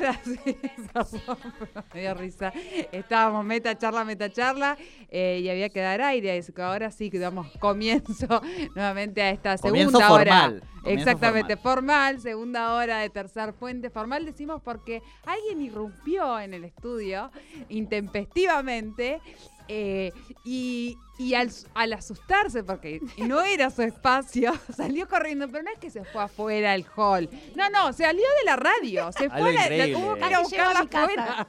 Ahora sí, me dio risa. Estábamos meta charla, meta charla, eh, y había que dar aire. Así que ahora sí que damos comienzo nuevamente a esta segunda formal, hora. comienzo Exactamente, formal. segunda hora de tercer puente. Formal decimos porque alguien irrumpió en el estudio intempestivamente. Eh, y y al, al asustarse, porque no era su espacio, salió corriendo, pero no es que se fue afuera al hall. No, no, salió de la radio. Se Algo fue a la, la tuvo que ir a buscarla afuera.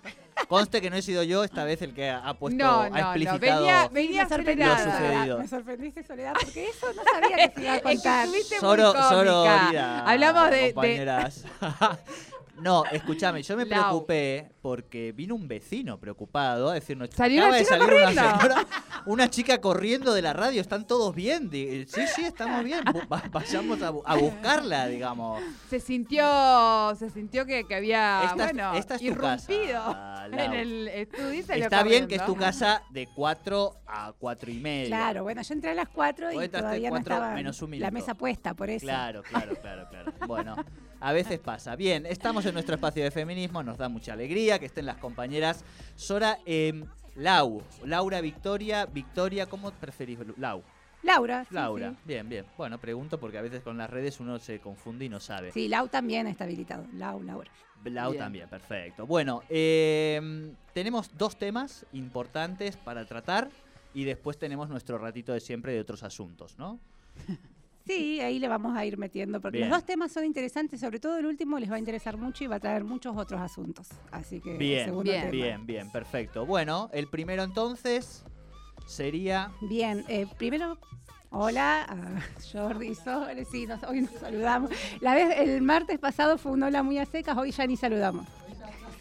Conste que no he sido yo esta vez el que ha puesto, No, ha no, no. explicitado. Venía, venía sorprendió, Lo sucedido. Me sorprendiste, Soledad, porque eso no sabía que se iba a Es que contar. estuviste muy Soro, sororidad, Hablamos de- de, compañeras. no, escúchame, yo me Lau. preocupé porque vino un vecino preocupado a decirnos. Salió acaba una de chica salir una corriendo". señora, una chica corriendo de la radio, están todos bien. Di- Sí, sí, estamos bien. Bu- va- Vayamos a, bu- a buscarla, digamos. se sintió, se sintió que, que había, Esta es- bueno, esta es tu irrumpido casa, Lau. en el estudio y salió Está bien que es tu corriendo. casa de 4 a 4 y media. Claro, bueno, yo entré a las 4 Vos y entraste todavía no cuatro estaba menos un la minuto. mesa puesta, por eso. Claro, claro, claro, claro. Bueno, a veces pasa. Bien, estamos en nuestro espacio de feminismo, nos da mucha alegría que estén las compañeras. Sora, eh, Lau, Laura, Victoria, Victoria, ¿cómo preferís? Lau, Laura. sí, Laura. Sí. Bien, bien. Bueno, pregunto porque a veces con las redes uno se confunde y no sabe. Sí, Lau también está habilitado. Lau, Laura. Lau Bien. también, perfecto. Bueno, eh, tenemos dos temas importantes para tratar y después tenemos nuestro ratito de siempre de otros asuntos, ¿no? Sí, ahí le vamos a ir metiendo, porque Bien. los dos temas son interesantes, sobre todo el último les va a interesar mucho y va a traer muchos otros asuntos. Así que Bien, bien, tema. Bien, bien, perfecto. Bueno, el primero entonces sería... Bien, eh, primero, hola a Jordi y Sole, sí, nos- hoy nos saludamos. La vez, el martes pasado fue un hola muy a secas, hoy ya ni saludamos.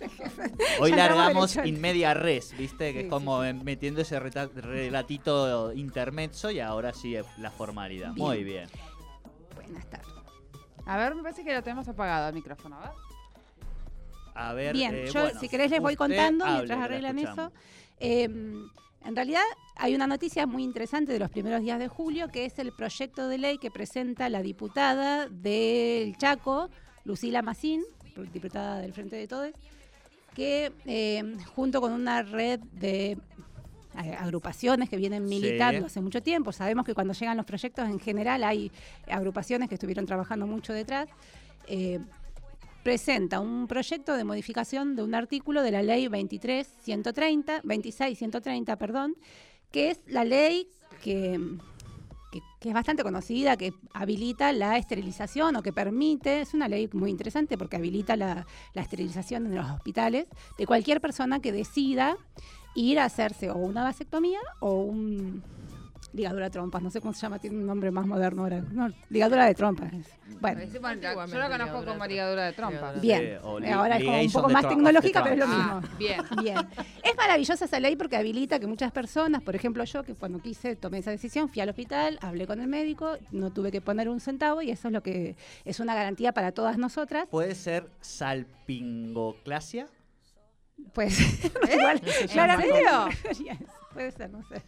Hoy largamos in media res, ¿viste? Que Sí, es como metiendo ese relatito intermezzo y ahora sí eh, la formalidad. Bien. Muy bien. Buenas tardes. A ver, me parece que lo tenemos apagado el micrófono, a ver. A ver, Bien, eh, yo bueno, si querés les voy contando hable, mientras arreglan eso. Eh, en realidad hay una noticia muy interesante de los primeros días de julio, que es el proyecto de ley que presenta la diputada del Chaco, Lucila Macín, diputada del Frente de Todos, que eh, junto con una red de eh, agrupaciones que vienen militando Sí. hace mucho tiempo, sabemos que cuando llegan los proyectos en general hay agrupaciones que estuvieron trabajando mucho detrás, eh, presenta un proyecto de modificación de un artículo de la ley 23.130, 26.130, perdón, que es la ley que, que, que es bastante conocida, que habilita la esterilización o que permite, es una ley muy interesante porque habilita la, la esterilización en los hospitales de cualquier persona que decida ir a hacerse o una vasectomía o un ligadura de trompas, no sé cómo se llama, tiene un nombre más moderno ahora. No, ligadura de trompas. Bueno, yo lo conozco ligadura como ligadura de trompa. trompa. bien. Li- Ahora es como un poco más tecnológica, pero es lo mismo. Ah, bien. Bien. Es maravillosa esa ley porque habilita que muchas personas, por ejemplo yo, que cuando quise tomé esa decisión, fui al hospital, hablé con el médico, no tuve que poner un centavo y eso es lo que es una garantía para todas nosotras. ¿Puede ser salpingoclasia? Pues igual, ¿En claramente serio? puede ser, no sé.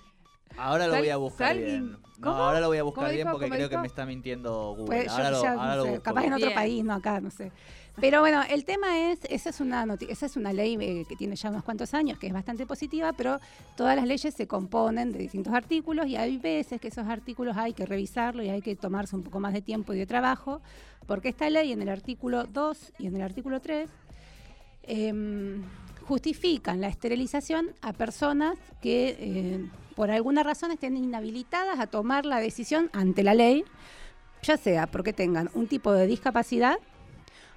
Ahora lo voy a buscar bien. Ahora lo voy a buscar ¿Cómo bien porque ¿Cómo creo que me está mintiendo Google. Pues yo ahora lo, ya, ahora no lo sé, busco capaz en otro Bien. país, no acá, no sé. Pero bueno, el tema es, esa es una noti- esa es una ley eh, que tiene ya unos cuantos años, que es bastante positiva, pero todas las leyes se componen de distintos artículos y hay veces que esos artículos hay que revisarlo y hay que tomarse un poco más de tiempo y de trabajo, porque esta ley en el artículo 2 y en el artículo 3 em, justifican la esterilización a personas que eh, por alguna razón estén inhabilitadas a tomar la decisión ante la ley, ya sea porque tengan un tipo de discapacidad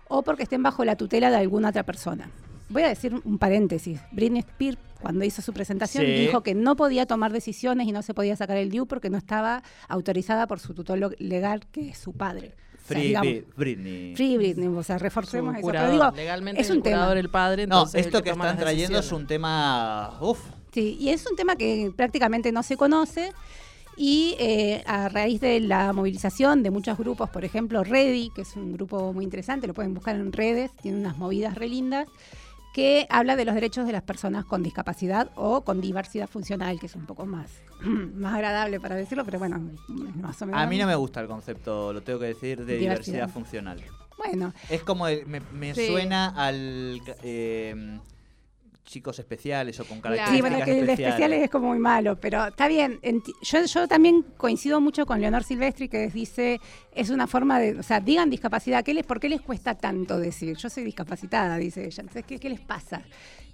o porque estén bajo la tutela de alguna otra persona. Voy a decir un paréntesis. Britney Spears, cuando hizo su presentación, Sí. dijo que no podía tomar decisiones y no se podía sacar el DIU porque no estaba autorizada por su tutor legal, que es su padre. O sea, Free digamos, Britney. Free Britney, o sea, reforcemos eso. Pero digo, legalmente es el un tema. curador el padre. No, entonces el esto que toma están trayendo es un tema. Uf, Sí, y es un tema que prácticamente no se conoce. Y eh, a raíz de la movilización de muchos grupos, por ejemplo, Ready, que es un grupo muy interesante, lo pueden buscar en redes, tiene unas movidas re lindas, que habla de los derechos de las personas con discapacidad o con diversidad funcional, que es un poco más, más agradable para decirlo, pero bueno, más o menos. A mí no me gusta el concepto, lo tengo que decir, de diversidad, Diversidad. funcional. Bueno, Es como, el- me, me Sí. suena al... eh, chicos especiales o con características Sí, bueno, que el de especiales es como muy malo, pero está bien. Yo, yo también coincido mucho con Leonor Silvestri que dice, es una forma de, o sea, digan discapacidad, ¿qué les, ¿por qué les cuesta tanto decir? Yo soy discapacitada, dice ella. Entonces, ¿qué, qué les pasa?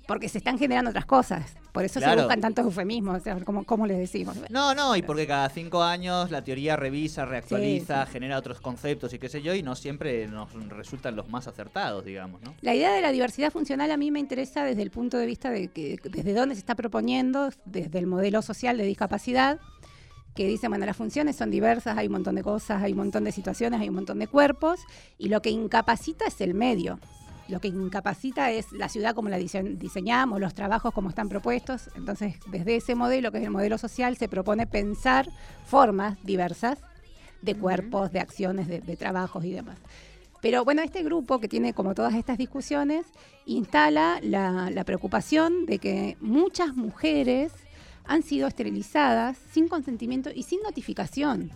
Porque se están generando otras cosas. Por eso Claro. se buscan tantos eufemismos, o sea, ¿cómo, cómo les decimos? No, no, y porque cada cinco años la teoría revisa, reactualiza, genera otros conceptos y qué sé yo, y no siempre nos resultan los más acertados, digamos, ¿no? La idea de la diversidad funcional a mí me interesa desde el punto de vista de que desde dónde se está proponiendo, desde el modelo social de discapacidad, que dice, bueno, las funciones son diversas, hay un montón de cosas, hay un montón de situaciones, hay un montón de cuerpos, y lo que incapacita es el medio. Lo que incapacita es la ciudad como la dise- diseñamos, los trabajos como están propuestos. Entonces, desde ese modelo, que es el modelo social, se propone pensar formas diversas de cuerpos, de acciones, de, de trabajos y demás. Pero bueno, este grupo que tiene como todas estas discusiones instala la, la preocupación de que muchas mujeres han sido esterilizadas sin consentimiento y sin notificación.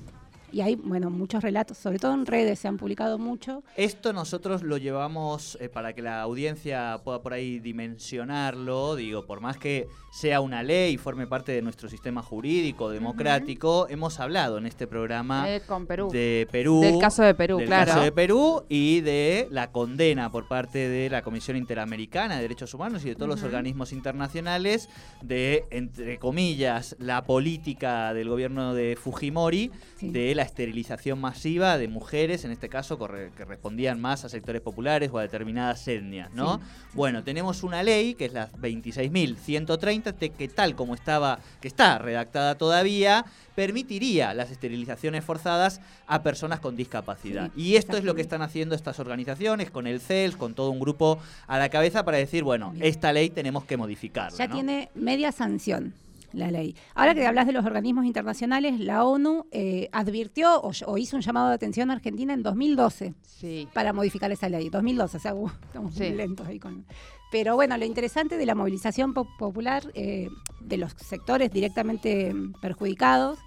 Y hay, bueno, muchos relatos, sobre todo en redes se han publicado mucho. Esto nosotros lo llevamos eh, para que la audiencia pueda por ahí dimensionarlo, digo, por más que sea una ley y forme parte de nuestro sistema jurídico democrático, hemos hablado en este programa Eh, con Perú. de Perú. Del caso de Perú, del claro. caso de Perú y de la condena por parte de la Comisión Interamericana de Derechos Humanos y de todos los organismos internacionales de, entre comillas, la política del gobierno de Fujimori Sí. de la esterilización masiva de mujeres, en este caso que respondían más a sectores populares o a determinadas etnias, ¿no? Sí, Bueno, tenemos una ley que es la 26.130 te- que tal como estaba, que está redactada todavía, permitiría las esterilizaciones forzadas a personas con discapacidad. Sí, y esto es lo que están haciendo estas organizaciones con el CELS, con todo un grupo a la cabeza para decir, bueno, esta ley tenemos que modificarla. Ya ¿no? tiene media sanción la ley. Ahora que hablas de los organismos internacionales, la ONU eh, advirtió o, o hizo un llamado de atención a Argentina en 2012 Sí. para modificar esa ley. 2012, o sea, uh, estamos muy lentos ahí con... Pero bueno, lo interesante de la movilización po- popular eh, de los sectores directamente perjudicados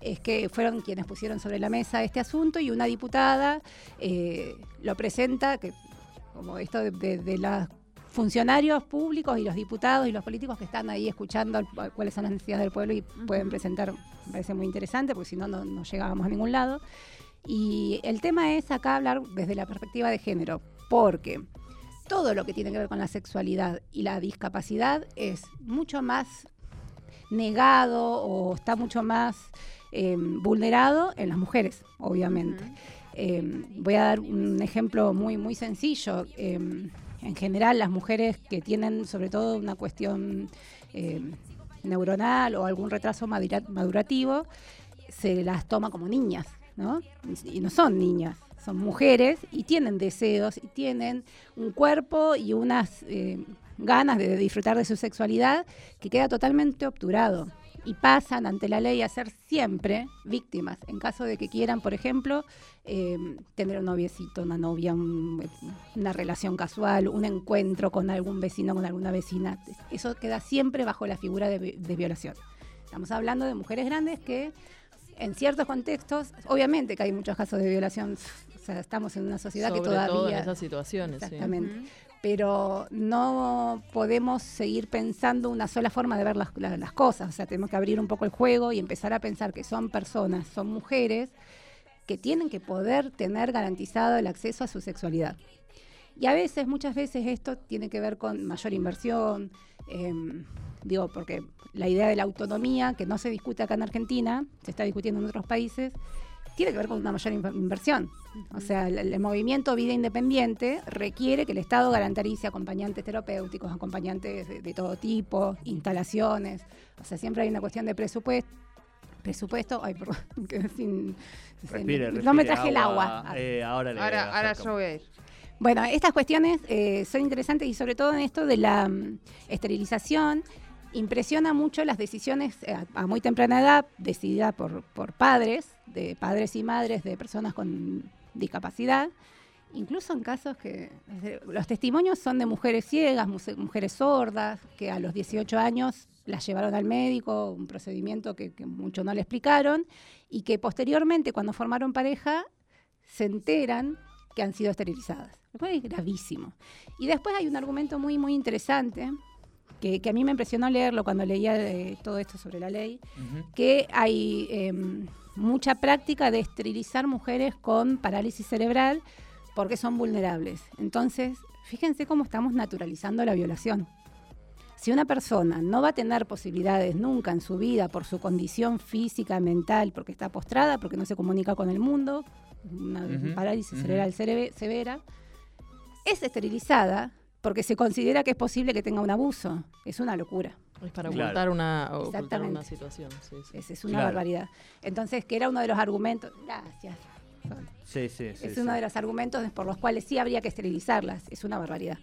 es que fueron quienes pusieron sobre la mesa este asunto y una diputada eh, lo presenta, que como esto de, de- de los funcionarios públicos y los diputados y los políticos que están ahí escuchando cuáles son las necesidades del pueblo y pueden presentar, me parece muy interesante, porque si no, no no llegábamos a ningún lado. Y el tema es acá hablar desde la perspectiva de género, porque todo lo que tiene que ver con la sexualidad y la discapacidad es mucho más negado o está mucho más eh, vulnerado en las mujeres, obviamente. Eh, voy a dar un ejemplo muy, muy sencillo. Eh, en general, las mujeres que tienen sobre todo una cuestión eh, neuronal o algún retraso madura- madurativo, se las toma como niñas, ¿no? Y no son niñas, son mujeres y tienen deseos y tienen un cuerpo y unas eh, ganas de disfrutar de su sexualidad que queda totalmente obturado y pasan ante la ley a ser siempre víctimas en caso de que quieran, por ejemplo, eh, tener un noviecito, una novia, un- una relación casual, un encuentro con algún vecino, con alguna vecina. Eso queda siempre bajo la figura de, vi- de violación. Estamos hablando de mujeres grandes que en ciertos contextos, obviamente que hay muchos casos de violación, o sea, estamos en una sociedad Sobre que todavía... todo en esas situaciones. Exactamente. Pero no podemos seguir pensando una sola forma de ver las, la- las cosas. O sea, tenemos que abrir un poco el juego y empezar a pensar que son personas, son mujeres que tienen que poder tener garantizado el acceso a su sexualidad. Y a veces, muchas veces esto tiene que ver con mayor inversión, em, digo, porque la idea de la autonomía, que no se discute acá en Argentina, se está discutiendo en otros países, tiene que ver con una mayor inv- inversión. O sea, el, el movimiento Vida Independiente requiere que el Estado garantice acompañantes terapéuticos, acompañantes de, de todo tipo, instalaciones. O sea, siempre hay una cuestión de presupuesto. Presupuesto, ay, perdón, quedé sin, sin- Respire, no me traje el agua. Eh, ahora le Ahora, ahora yo voy a ir. Bueno, estas cuestiones eh, son interesantes y sobre todo en esto de la mm, esterilización, impresiona mucho las decisiones eh, a, a muy temprana edad, decididas por, por padres, de padres y madres de personas con discapacidad, Incluso en casos que los testimonios son de mujeres ciegas, mujeres sordas, que a los 18 años las llevaron al médico, un procedimiento que, que mucho no le explicaron, y que posteriormente, cuando formaron pareja, se enteran que han sido esterilizadas. Es gravísimo. Y después hay un argumento muy, muy interesante, que, a mí me impresionó leerlo cuando leía eh, todo esto sobre la ley, que hay em, mucha práctica de esterilizar mujeres con parálisis cerebral porque son vulnerables. Entonces, fíjense cómo estamos naturalizando la violación. Si una persona no va a tener posibilidades nunca en su vida por su condición física, mental, porque está postrada, porque no se comunica con el mundo, una parálisis cerebral severa, es esterilizada porque se considera que es posible que tenga un abuso. Es una locura. Es para ocultar, una, una, situación. Es, una barbaridad. Entonces, que era uno de los argumentos. Gracias. Sí, sí, es uno de los argumentos por los cuales sí habría que esterilizarlas. Es una barbaridad.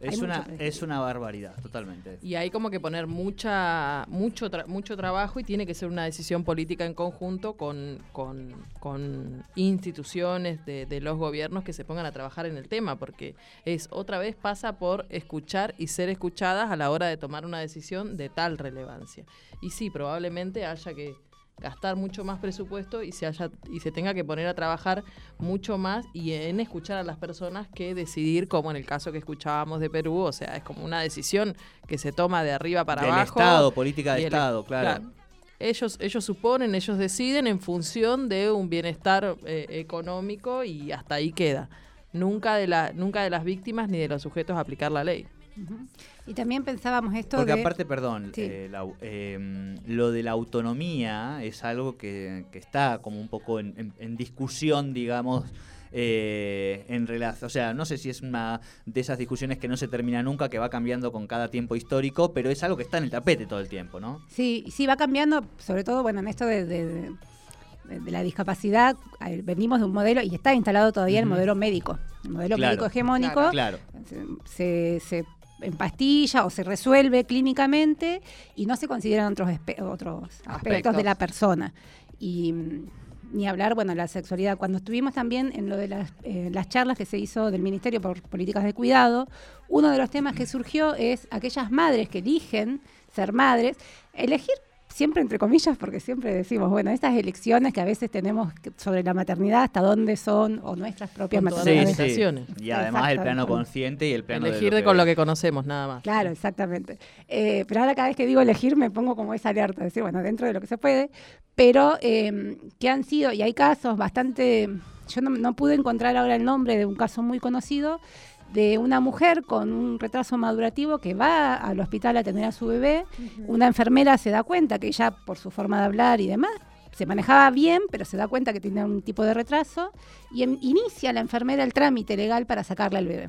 Es una, es una barbaridad, totalmente. Y hay como que poner mucha, mucho, mucho trabajo y tiene que ser una decisión política en conjunto con, con, instituciones de, de, los gobiernos que se pongan a trabajar en el tema, porque es otra vez pasa por escuchar y ser escuchadas a la hora de tomar una decisión de tal relevancia. Y sí, probablemente haya que gastar mucho más presupuesto y se haya y se tenga que poner a trabajar mucho más y en escuchar a las personas que decidir como en el caso que escuchábamos de Perú o sea es como una decisión que se toma de arriba para Del abajo Estado política de Estado claro. ellos ellos suponen ellos deciden en función de un bienestar eh, económico y hasta ahí queda. Nunca de la nunca de las víctimas ni de los sujetos a aplicar la ley y también pensábamos esto Porque aparte, perdón, eh, em, lo de la autonomía es algo que, está como un poco en, discusión, digamos, eh, en relación, o sea, no sé si es una de esas discusiones que no se termina nunca, que va cambiando con cada tiempo histórico, pero es algo que está en el tapete todo el tiempo, ¿no? Sí, sí, va cambiando, sobre todo, bueno, en esto de, la discapacidad, venimos de un modelo, y está instalado todavía el modelo médico, el modelo médico hegemónico, claro. se, se en pastilla o se resuelve clínicamente y no se consideran otros, otros aspectos. de la persona. Y mm, ni hablar, bueno, la sexualidad. Cuando estuvimos también en lo de las, eh, las charlas que se hizo del Ministerio por Políticas de Cuidado, uno de los temas que surgió es aquellas madres que eligen ser madres, elegir siempre entre comillas, porque siempre decimos, bueno, estas elecciones que a veces tenemos sobre la maternidad, hasta dónde son, o nuestras propias maternidades. Y además el plano consciente y el plano Elegir de, con lo que conocemos, nada más. Claro, exactamente. Eh, pero ahora cada vez que digo elegir me pongo como esa alerta, decir, bueno, dentro de lo que se puede, pero eh, que han sido, y hay casos bastante, yo no, no pude encontrar ahora el nombre de un caso muy conocido, de una mujer con un retraso madurativo que va al hospital a tener a su bebé. Una enfermera se da cuenta que ella, por su forma de hablar y demás, se manejaba bien, pero se da cuenta que tiene un tipo de retraso y inicia la enfermera el trámite legal para sacarle al bebé.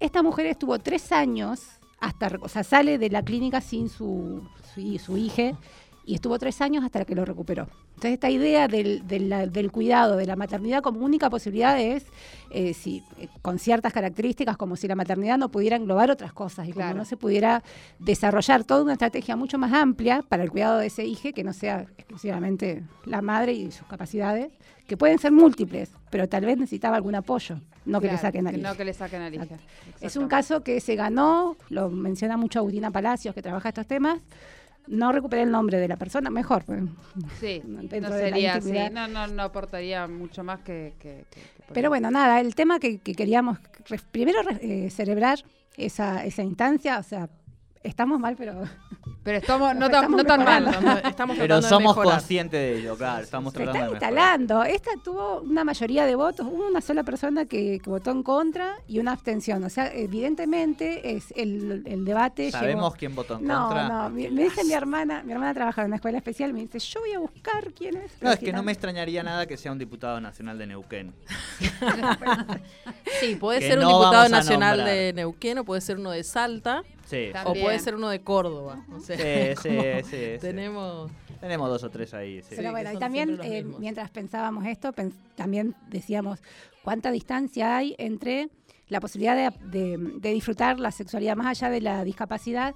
Esta mujer estuvo tres años hasta, o sea, sale de la clínica sin su, su, su hija y estuvo tres años hasta que lo recuperó. Entonces esta idea del, del, cuidado, de la maternidad como única posibilidad es, eh, si, eh, con ciertas características, como si la maternidad no pudiera englobar otras cosas y como no se pudiera desarrollar toda una estrategia mucho más amplia para el cuidado de ese hijo, que no sea exclusivamente la madre y sus capacidades, que pueden ser múltiples, pero tal vez necesitaba algún apoyo, no que le saquen al No que le saquen al Es un caso que se ganó, lo menciona mucho Agustina Palacios, que trabaja estos temas, no recuperé el nombre de la persona, mejor. Pues, sí, no sería así. No, no, no aportaría mucho más que... Pero bueno, nada, el tema que, queríamos primero eh, celebrar esa, esa instancia, o sea, estamos mal, pero pero estamos, no, tan, no tan mal. Estamos Pero somos conscientes de ello, claro. Estamos Se está instalando. Esta tuvo una mayoría de votos. Hubo una sola persona que, votó en contra y una abstención. O sea, evidentemente es el, el debate. ¿Sabemos quién votó en contra? No, no. Me, dice mi hermana, mi hermana trabaja en una escuela especial, me dice, yo voy a buscar quién es. No, es que no me extrañaría nada que sea un diputado nacional de Neuquén. sí, puede ser un diputado nacional de Neuquén o puede ser uno de Salta. Sí. O puede ser uno de Córdoba. sí, sí, sí, Tenemos... Tenemos dos o tres ahí. Sí. Pero bueno, y también eh, mientras pensábamos esto, también decíamos cuánta distancia hay entre la posibilidad de, de, disfrutar la sexualidad más allá de la discapacidad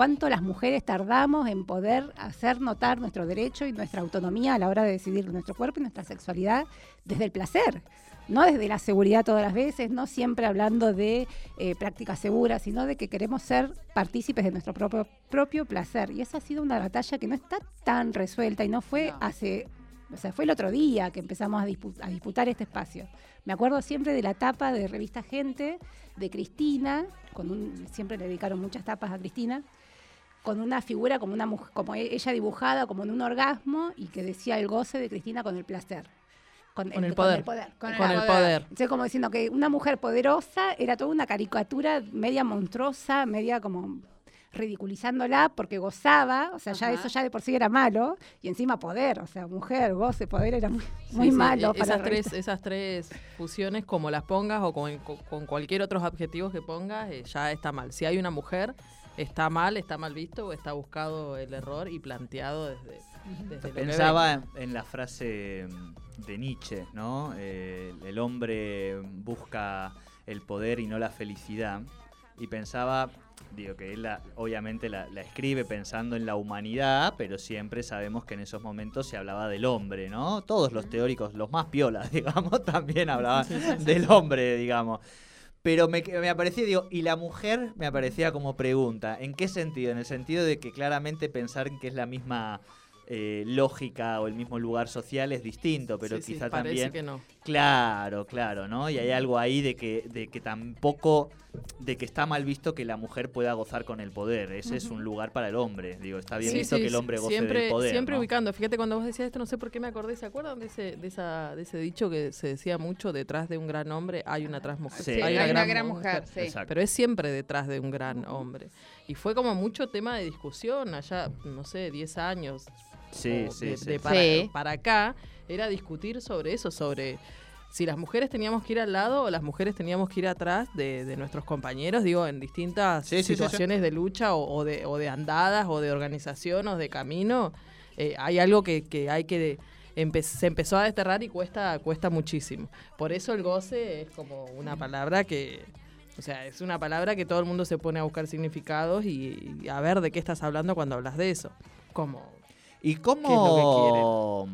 cuánto las mujeres tardamos en poder hacer notar nuestro derecho y nuestra autonomía a la hora de decidir nuestro cuerpo y nuestra sexualidad desde el placer. No desde la seguridad todas las veces, no siempre hablando de eh, prácticas seguras, sino de que queremos ser partícipes de nuestro propio, propio placer. Y esa ha sido una batalla que no está tan resuelta y no fue No. hace o sea, fue el otro día que empezamos a, dispu- a disputar este espacio. Me acuerdo siempre de la tapa de revista Gente de Cristina, con un, siempre le dedicaron muchas tapas a Cristina, con una figura como una como e- ella dibujada como en un orgasmo y que decía el goce de Cristina con el placer. Con, Con el poder. Con Con, el el poder. poder. Entonces, como diciendo que una mujer poderosa era toda una caricatura media monstruosa, media como ridiculizándola porque gozaba, o sea, ya Ajá. eso ya de por sí era malo, y encima poder, o sea, mujer, goce, poder era muy, muy Sí, sí, malo e- para esas la tres, esas tres fusiones, como las pongas o con, cualquier otros adjetivos que pongas, eh, ya está mal. Si hay una mujer, está mal, está mal visto o está buscado el error y planteado desde, desde lo que Pensaba en, en la frase mm, de Nietzsche, ¿no? Eh, el hombre busca el poder y no la felicidad. Y pensaba, digo que él la- obviamente la, la escribe pensando en la humanidad, pero siempre sabemos que en esos momentos se hablaba del hombre, ¿no? Todos los teóricos, los más piolas, digamos, también hablaban del hombre, digamos. Pero me, me aparecía, digo, y la mujer me aparecía como pregunta. ¿En qué sentido? En el sentido de que claramente pensar en que es la misma eh, lógica o el mismo lugar social es distinto, pero Sí, sí, quizá parece también. que no. Claro, claro, ¿no? Y hay algo ahí de que, de que tampoco, de que está mal visto que la mujer pueda gozar con el poder. Ese es un lugar para el hombre. Digo, está bien Sí, visto sí, que el hombre goce siempre, del poder. Siempre ¿no? ubicando. Fíjate, cuando vos decías esto, no sé por qué me acordé. ¿Se acuerdan de ese, de esa, de ese dicho que se decía mucho? Detrás de un gran hombre hay una tras mujer. Sí, hay una gran mujer, sí. Exacto. Pero es siempre detrás de un gran hombre. Y fue como mucho tema de discusión allá, no sé, 10 años Sí, o sí, de, sí. de para, Sí. para acá, era discutir sobre eso, sobre si las mujeres teníamos que ir al lado o las mujeres teníamos que ir atrás de, de nuestros compañeros, digo, en distintas Sí, sí, sí, sí. situaciones de lucha o, o de, o de andadas o de organización o de camino. Eh, hay algo que, que hay que... empe- se empezó a desterrar y cuesta, cuesta muchísimo. Por eso el goce es como una palabra que... O sea, es una palabra que todo el mundo se pone a buscar significados y, y a ver de qué estás hablando cuando hablas de eso. Como ¿Y ¿Qué cómo...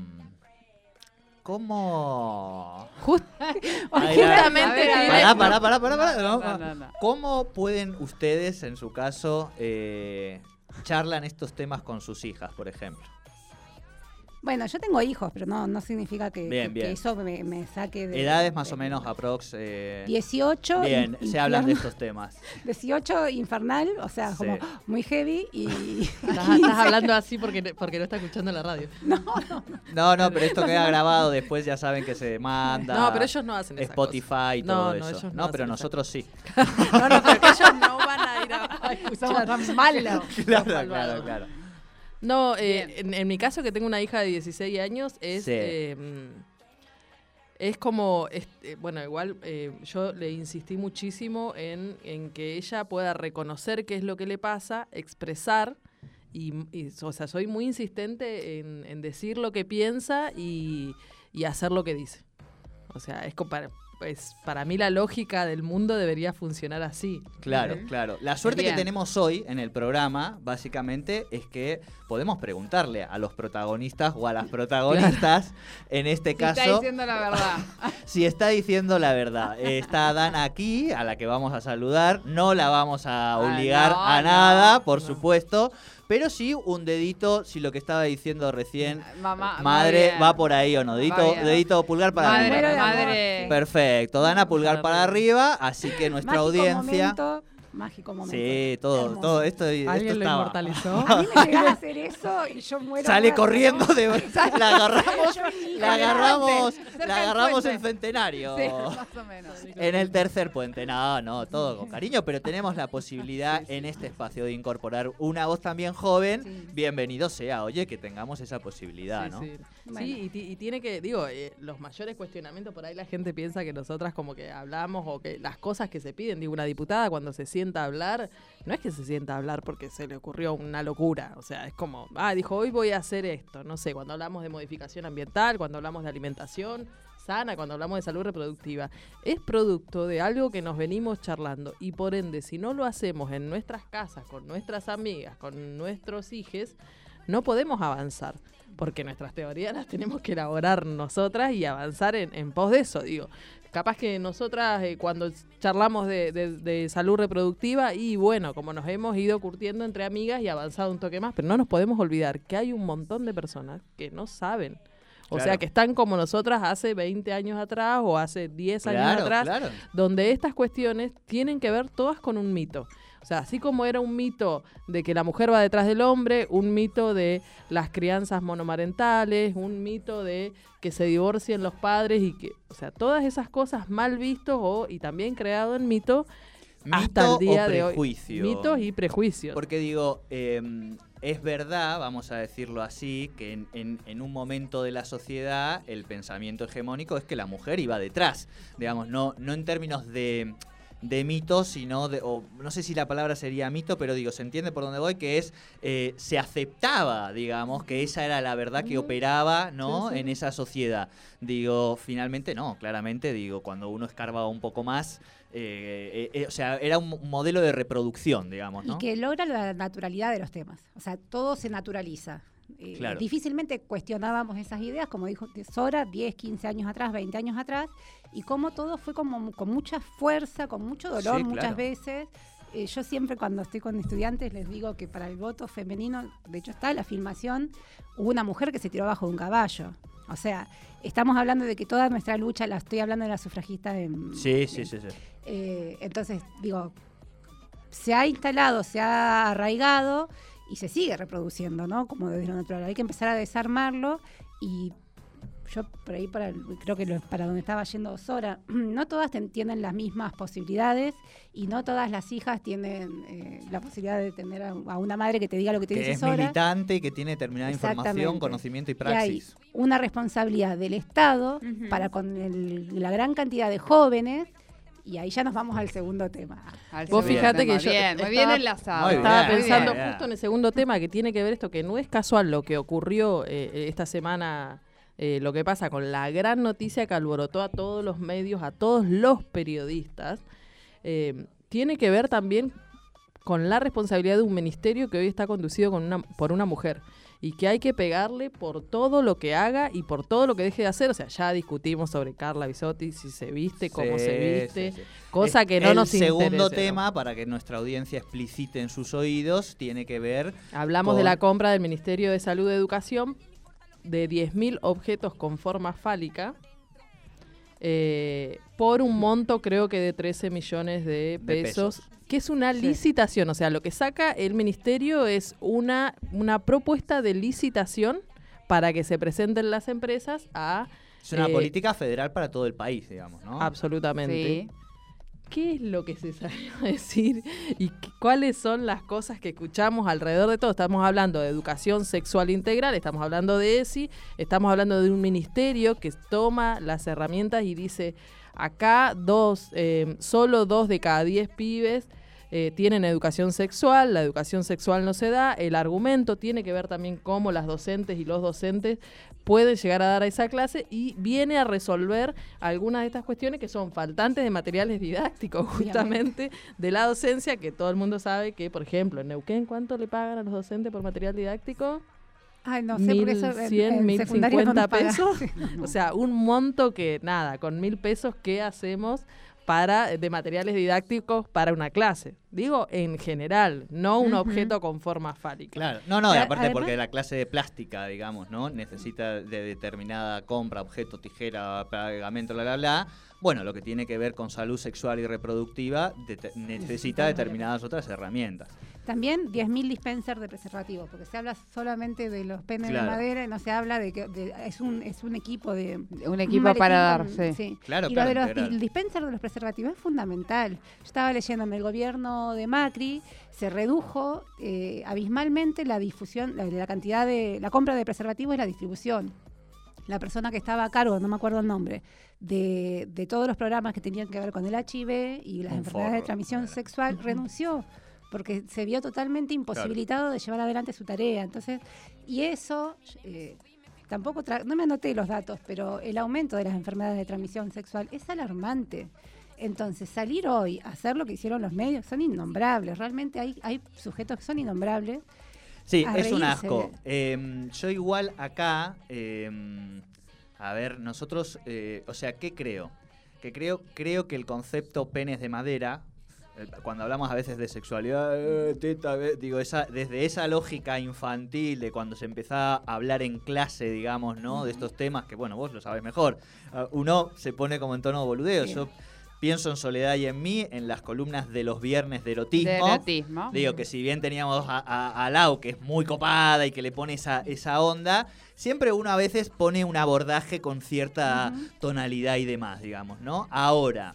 ¿Cómo...? Just- justamente ver, Pará, pará, pará, pará, pará, no, No, no, no. ¿Cómo pueden ustedes, en su caso, eh, charlan estos temas con sus hijas, por ejemplo? Bueno, yo tengo hijos, pero no, no significa que, Bien, que- bien. que eso me, me saque de... Edades más de- o menos aprox. eh, 18. bien, in- se hablan de estos temas. 18 infernal, o sea, Sí. como muy heavy y... Estás, estás hablando así porque, porque no está escuchando la radio. No, no, pero esto queda grabado, después ya saben que se manda. No, pero ellos no hacen Spotify y No, todo no, eso. ellos no no, pero nosotros sí. No, no, pero que ellos no van a ir a, a escuchar. Somos tan malos. claro, claro, claro. No, eh, en, en mi caso que tengo una hija de 16 años es... Sí. eh, es como, es- eh, bueno, igual eh, yo le insistí muchísimo en, en que ella pueda reconocer qué es lo que le pasa, expresar, y, y, o sea, soy muy insistente en, en decir lo que piensa y, y hacer lo que dice. O sea, es como para, pues, para mí la lógica del mundo debería funcionar así. Claro, claro. La suerte Bien. que tenemos hoy en el programa, básicamente, es que podemos preguntarle a los protagonistas o a las protagonistas, en este Si está caso, diciendo la verdad. si está diciendo la verdad. Está Dana aquí, a la que vamos a saludar. No la vamos a obligar no, a no, nada, por no. supuesto. Pero sí un dedito, si lo que estaba diciendo recién, Mamá, madre, va por ahí o no. Dedito, dedito pulgar para Madre, arriba. madre. Perfecto, Dana, pulgar para arriba. Así que nuestra Mágico audiencia. momento, mágico momento. Sí, todo, Hermoso. todo esto, esto ¿Alguien lo estaba- inmortalizó? A mí me llegaba a hacer eso y yo muero. Sale corriendo ¿no? de la agarramos, la agarramos, la agarramos en centenario. Sí, más o menos. En el tercer puente, no, no, todo con cariño, pero tenemos la posibilidad en este espacio de incorporar una voz también joven. Sí. Bienvenido sea, oye, que tengamos esa posibilidad, Sí, ¿no? sí. Bueno. Sí, y, ti- y tiene que, digo, eh, los mayores cuestionamientos, por ahí la gente piensa que nosotras como que hablamos o que las cosas que se piden, digo, una diputada cuando se sienta hablar, no es que se sienta a hablar porque se le ocurrió una locura, o sea, es como, ah, dijo, hoy voy a hacer esto, no sé, cuando hablamos de modificación ambiental, cuando hablamos de alimentación, sana cuando hablamos de salud reproductiva, es producto de algo que nos venimos charlando. Y por ende, si no lo hacemos en nuestras casas, con nuestras amigas, con nuestros hijos, no podemos avanzar. Porque nuestras teorías las tenemos que elaborar nosotras y avanzar en, en pos de eso. Digo, capaz que nosotras eh, cuando charlamos de, de- de salud reproductiva y bueno, como nos hemos ido curtiendo entre amigas y avanzado un toque más, pero no nos podemos olvidar que hay un montón de personas que no saben. O sea, que están como nosotras hace 20 años atrás o hace 10 años Claro, atrás, claro. donde estas cuestiones tienen que ver todas con un mito. O sea, así como era un mito de que la mujer va detrás del hombre, un mito de las crianzas monomarentales, un mito de que se divorcien los padres y que, o sea, todas esas cosas mal vistos o y también creado en mito hasta Mito el día o de hoy. Mitos y prejuicios. Porque digo, eh, es verdad, vamos a decirlo así, que en, en- en un momento de la sociedad el pensamiento hegemónico es que la mujer iba detrás. Digamos, no, no en términos de, de mito, sino de, o no sé si la palabra sería mito, pero digo, se entiende por dónde voy, que es, eh, se aceptaba, digamos, que esa era la verdad que operaba, ¿no? Sí, sí. En esa sociedad. Digo, finalmente no, claramente, digo, cuando uno escarbaba un poco más, eh, eh, eh, o sea, era un modelo de reproducción, digamos, ¿no? Y que logra la naturalidad de los temas. O sea, todo se naturaliza. Eh, Claro. Difícilmente cuestionábamos esas ideas, como dijo Sora, 10, 15 años atrás, 20 años atrás, y cómo todo fue como con mucha fuerza, con mucho dolor Sí, muchas claro. veces. Eh, yo siempre cuando estoy con estudiantes les digo que para el voto femenino, de hecho está la filmación, hubo una mujer que se tiró abajo de un caballo. O sea, estamos hablando de que toda nuestra lucha, la estoy hablando de la sufragista en, Sí, sí, sí, sí. eh, entonces, digo, se ha instalado, se ha arraigado y se sigue reproduciendo, ¿no? Como desde lo natural. Hay que empezar a desarmarlo y yo por ahí para el- creo que lo- para donde estaba yendo Sora, no todas ten- tienen las mismas posibilidades y no todas las hijas tienen eh, la posibilidad de tener a, a una madre que te diga lo que te Que dice es Sora. militante y que tiene determinada información, conocimiento y Y hay praxis. una responsabilidad del Estado para con el- la gran cantidad de jóvenes y ahí ya nos vamos al segundo tema. Al Vos segundo tema. que yo Bien, muy estaba- bien enlazado. Muy Estaba bien, pensando bien. justo en el segundo tema que tiene que ver esto, que no es casual lo que ocurrió eh, esta semana, eh, lo que pasa con la gran noticia que alborotó a todos los medios, a todos los periodistas, eh, tiene que ver también con la responsabilidad de un ministerio que hoy está conducido con una, por una mujer y que hay que pegarle por todo lo que haga y por todo lo que deje de hacer. O sea, ya discutimos sobre Carla Bisotti, si se viste, cómo Sí, se viste, sí, sí. cosa Es- que no el nos segundo interesa, ¿no? tema, para que nuestra audiencia explicite en sus oídos, tiene que ver Hablamos con- de la compra del Ministerio de Salud y Educación de 10.000 objetos con forma fálica eh, por un monto creo que de 13 millones de De pesos. Que es una licitación, o sea, lo que saca el ministerio es una, una propuesta de licitación para que se presenten las empresas a es una eh, política federal para todo el país, digamos, ¿no? absolutamente. Sí. ¿Qué es lo que se salió a decir y qué- cuáles son las cosas que escuchamos alrededor de todo? Estamos hablando de educación sexual integral, estamos hablando de ESI, estamos hablando de un ministerio que toma las herramientas y dice, acá dos, eh, solo dos de cada diez pibes eh, tienen educación sexual, la educación sexual no se da, el argumento tiene que ver también cómo las docentes y los docentes pueden llegar a dar a esa clase y viene a resolver algunas de estas cuestiones que son faltantes de materiales didácticos justamente de la docencia, que todo el mundo sabe que, por ejemplo, en Neuquén, ¿cuánto le pagan a los docentes por material didáctico? Ay, no sé, porque eso en- 1100, en secundaria no 1050 nos pagan. pesos. Sí. O sea, un monto que, nada, con mil pesos, ¿qué hacemos para de materiales didácticos para una clase? Digo, en general, no un objeto con forma fálica. Claro, no, no, y aparte además- porque la clase de plástica, digamos, ¿no? Necesita de determinada compra, objeto, tijera, pegamento, bla, bla, bla. Bueno, lo que tiene que ver con salud sexual y reproductiva necesita determinadas otras herramientas. También 10.000 dispensers de preservativos, porque se habla solamente de los penes Claro. de madera y no se habla de que de- es, un, es un equipo de... Un equipo para dar, sí. Claro, y claro, lo de los, integral. el dispenser de los preservativos es fundamental. Yo estaba leyendo en el gobierno de Macri, se redujo eh, abismalmente la difusión, la, la cantidad de, la compra de preservativos y la distribución. La persona que estaba a cargo, no me acuerdo el nombre, de, de todos los programas que tenían que ver con el HIV y las Un enfermedades de transmisión sexual, renunció porque se vio totalmente imposibilitado de llevar adelante su tarea. Entonces, y eso, eh, tampoco tra- no me anoté los datos, pero el aumento de las enfermedades de transmisión sexual es alarmante. Entonces, salir hoy a hacer lo que hicieron los medios son innombrables. Realmente hay, hay sujetos que son innombrables. Sí, es un asco. Eh, yo igual acá, eh, a ver, nosotros, eh, o sea, ¿qué creo? Que creo, creo que el concepto penes de madera, cuando hablamos a veces de sexualidad, eh, teta, eh, digo, esa, desde esa lógica infantil de cuando se empezaba a hablar en clase, digamos, ¿no? De estos temas, que bueno, vos lo sabés mejor, ah, uno se pone como en tono de boludeo. Sí. Yo pienso en Soledad y en mí, en las columnas de los viernes de erotismo. De erotismo. Digo que si bien teníamos a, a- a Lau, que es muy copada y que le pone esa, esa onda, siempre uno a veces pone un abordaje con cierta tonalidad y demás, digamos, ¿no? Ahora,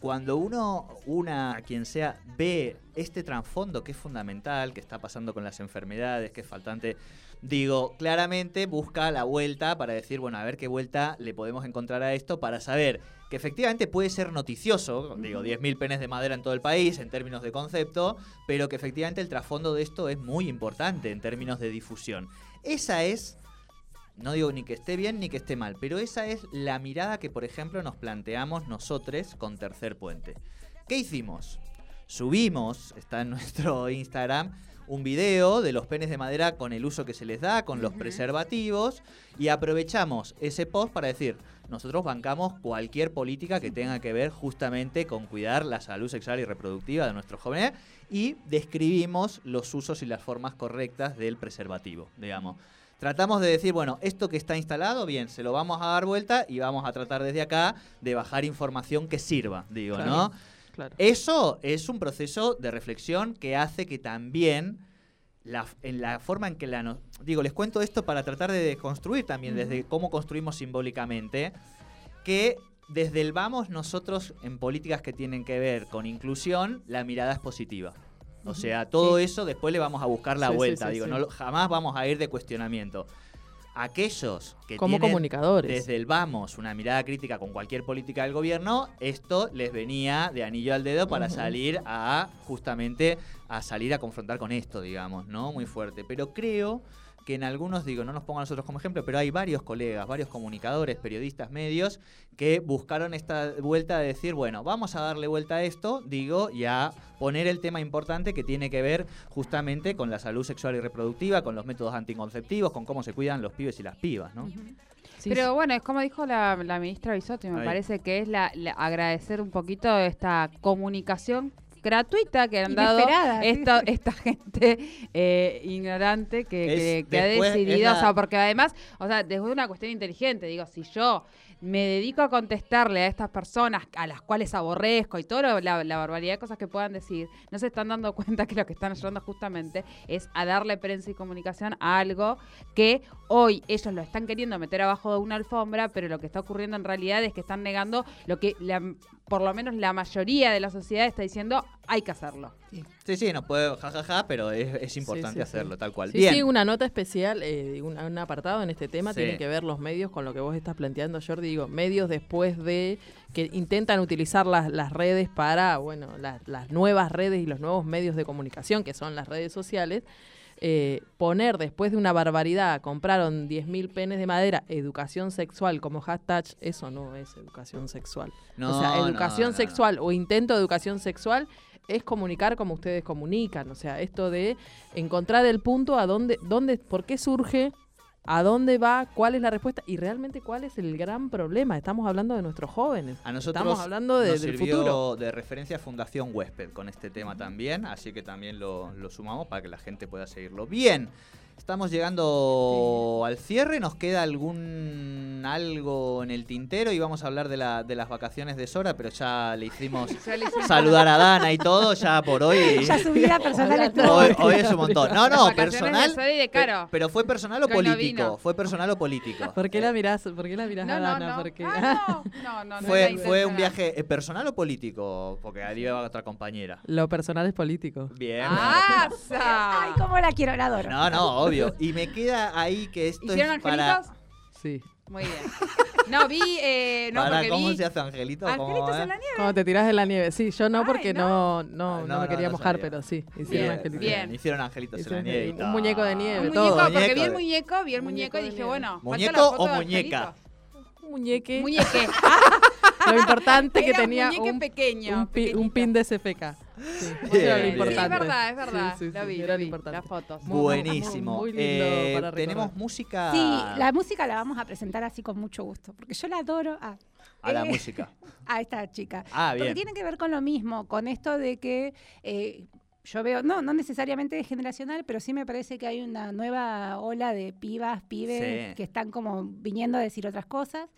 cuando uno, una, quien sea, ve este trasfondo que es fundamental, que está pasando con las enfermedades, que es faltante, digo, claramente busca la vuelta para decir, bueno, a ver qué vuelta le podemos encontrar a esto para saber que efectivamente puede ser noticioso, digo, 10.000 penes de madera en todo el país en términos de concepto, pero que efectivamente el trasfondo de esto es muy importante en términos de difusión. Esa es no digo ni que esté bien ni que esté mal, pero esa es la mirada que, por ejemplo, nos planteamos nosotros con Tercer Puente. ¿Qué hicimos? Subimos, está en nuestro Instagram, un video de los penes de madera con el uso que se les da, con los preservativos, y aprovechamos ese post para decir, nosotros bancamos cualquier política que tenga que ver justamente con cuidar la salud sexual y reproductiva de nuestros jóvenes y describimos los usos y las formas correctas del preservativo, digamos. Tratamos de decir, bueno, esto que está instalado, bien, se lo vamos a dar vuelta y vamos a tratar desde acá de bajar información que sirva, digo, Claro. ¿no? Claro. Eso es un proceso de reflexión que hace que también la, en la forma en que la... no- digo, les cuento esto para tratar de construir también desde cómo construimos simbólicamente, que desde el vamos nosotros en políticas que tienen que ver con inclusión, la mirada es positiva. O sea, todo eso después le vamos a buscar la Sí, vuelta. sí, digo, no jamás vamos a ir de cuestionamiento. Aquellos que Como tienen comunicadores. desde el vamos una mirada crítica con cualquier política del gobierno, esto les venía de anillo al dedo para salir a justamente a salir a confrontar con esto, digamos, ¿no? Muy fuerte. Pero creo que en algunos, digo, no nos pongo a nosotros como ejemplo, pero hay varios colegas, varios comunicadores, periodistas, medios, que buscaron esta vuelta de decir, bueno, vamos a darle vuelta a esto, digo, y a poner el tema importante que tiene que ver justamente con la salud sexual y reproductiva, con los métodos anticonceptivos, con cómo se cuidan los pibes y las pibas, ¿no? Sí, Pero bueno, es como dijo la, la ministra Bisotti, me Ahí. parece que es la, la- agradecer un poquito esta comunicación gratuita que han dado esta, esta gente eh, ignorante que, Es que- que ha después- decidido, la- o sea, porque además, o sea, desde una cuestión inteligente, digo, si yo me dedico a contestarle a estas personas a las cuales aborrezco y toda la, la barbaridad de cosas que puedan decir, no se están dando cuenta que lo que están ayudando justamente es a darle prensa y comunicación a algo que hoy ellos lo están queriendo meter abajo de una alfombra, pero lo que está ocurriendo en realidad es que están negando lo que la- por lo menos la mayoría de la sociedad está diciendo hay que hacerlo. Sí, sí, nos puede jajaja, pero es, es importante Sí, sí, hacerlo, sí. tal cual. Sí, Bien. sí, una nota especial, eh, un, un apartado en este tema Sí. tiene que ver los medios con lo que vos estás planteando, Jordi. Digo, medios después de que intentan utilizar las, las redes para, bueno, las, las nuevas redes y los nuevos medios de comunicación, que son las redes sociales, eh, poner después de una barbaridad, compraron 10.000 penes de madera, educación sexual como hashtag, eso no es educación sexual. No, o sea, educación no, no. sexual o intento de educación sexual es comunicar como ustedes comunican. O sea, esto de encontrar el punto a dónde, dónde, por qué surge, a dónde va, cuál es la respuesta y realmente cuál es el gran problema. Estamos hablando de nuestros jóvenes. A nosotros Estamos hablando de- nos del sirvió futuro. de referencia Fundación Huésped con este tema también, así que también lo, lo sumamos para que la gente pueda seguirlo. Bien, estamos llegando al cierre, nos queda algún algo en el tintero y vamos a hablar de, la, de las vacaciones de Sora, pero ya le hicimos saludar a Dana y todo, ya por hoy. Ya su vida personal. Hoy, hoy es un montón. No, no, personal. De Caro. Pero fue personal o político. Fue personal o político. ¿Por qué la mirás, por qué la mirás No, a no, Dana? no. Porque- Ah, no, no, no, no Fue, fue un viaje eh, personal o político, porque ahí iba otra compañera. Lo personal es político. Bien. ¡Ah! Ay, cómo la quiero, la adoro. No, no, obvio. Y me queda ahí que esto ¿Hicieron es para. angelitos? Sí. Muy bien. No, vi, eh, no, Para, porque ¿Cómo vi se hace Angelito? ¿Cómo, Angelitos en la nieve. Cuando te tirás de la nieve, sí, yo no Ay, porque no. no, no, Ah, no, no, me no, quería no mojar, sabía. pero sí, hicieron Bien, angelitos. bien. Hicieron angelitos en la Hicieron nieve un muñeco de nieve. Un todo. muñeco, porque vi el muñeco, vi el Muñeco muñeco y dije, bueno, ¿Muñeco o muñeca? Muñeque. Muñeque. Lo importante que Era un tenía muñeque un, pequeño, un, pin de SFK. Sí, Bien, eso era lo bien. Sí, es verdad, es verdad. Sí, sí, lo sí, vi, era lo vi, importante. las fotos. Muy, Buenísimo. muy lindo Eh, para tenemos música Sí, la música la vamos a presentar así con mucho gusto, porque yo la adoro a, a la eh, música. a esta chica. Ah, Porque bien. tiene que ver con lo mismo, con esto de que eh, yo veo, no, no necesariamente generacional, pero sí me parece que hay una nueva ola de pibas, pibes Sí. que están como viniendo a decir otras cosas.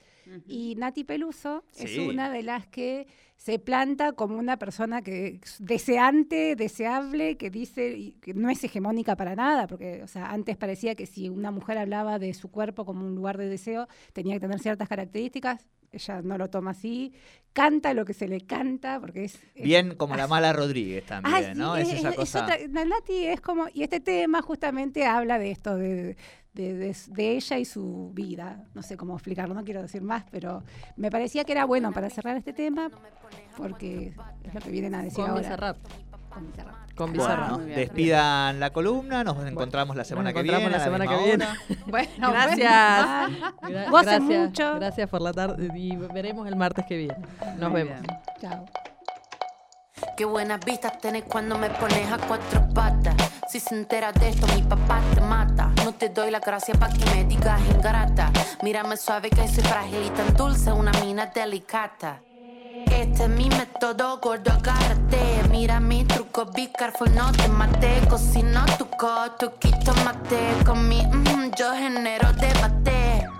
Y Nati Peluso es una de las que se planta como una persona que es deseante, deseable, que dice y que no es hegemónica para nada, porque o sea, antes parecía que si una mujer hablaba de su cuerpo como un lugar de deseo, tenía que tener ciertas características. Ella no lo toma así, canta lo que se le canta, porque es... es- Bien como la mala Rodríguez también, Ah, sí, ¿no? Es, esa es cosa. otra- Nati es como, y este tema justamente habla de esto, de, de, de- de ella y su vida. No sé cómo explicarlo, no quiero decir más, pero me parecía que era bueno para cerrar este tema, porque es lo que vienen a decir Con ahora. Bizarrap. Con Bizarrap. Con Bizarrap. despidan la columna, nos encontramos la semana que encontramos viene. la a semana misma que viene. hora. Bueno, Gracias. Gra- gracias, mucho. Gracias por la tarde y veremos el martes que viene. Nos Muy vemos. bien. Chao. Qué buenas vistas tenés cuando me pones a cuatro patas. Si se entera de esto, mi papá te mata. No te doy la gracia pa' que me digas ingrata. Mírame suave que soy frágil y tan dulce, una mina delicata. Este es mi método, gordo, agárrate. Mira mi truco, be no te mate. Cocino tu coto, quito mate. Con mi mm, yo genero debate.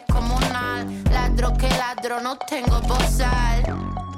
comunal. Ladro que ladro, no tengo bozal.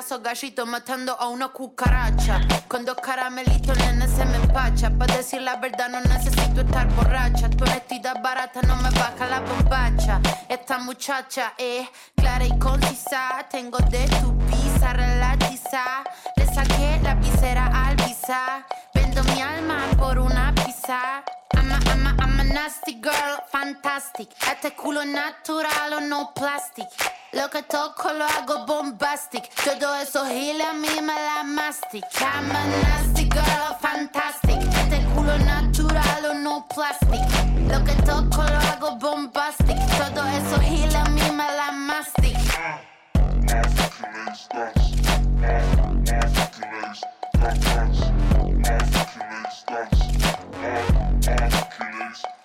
Esos gallitos matando a una cucaracha. Con dos caramelitos, nene, se me empacha. Para decir la verdad, no necesito estar borracha. Tu honestidad barata no me baja la bombacha. Esta muchacha es clara y concisa. Tengo de tu pizza relatiza. Le saqué la visera al visa. Vendo mi alma por una pizza. verità. I'm a, I'm a, I'm a nasty girl, fantastic. A culo natural, no plastic. Lo que toco lo hago bombastic. Todo eso gila a mí me la mastic. I'm a nasty girl, fantastic. A culo natural, no plastic. Lo que toco lo hago bombastic. Todo eso gila a mí me la mastic. Masticulates, masticulates, masticulates, masticulates, Please.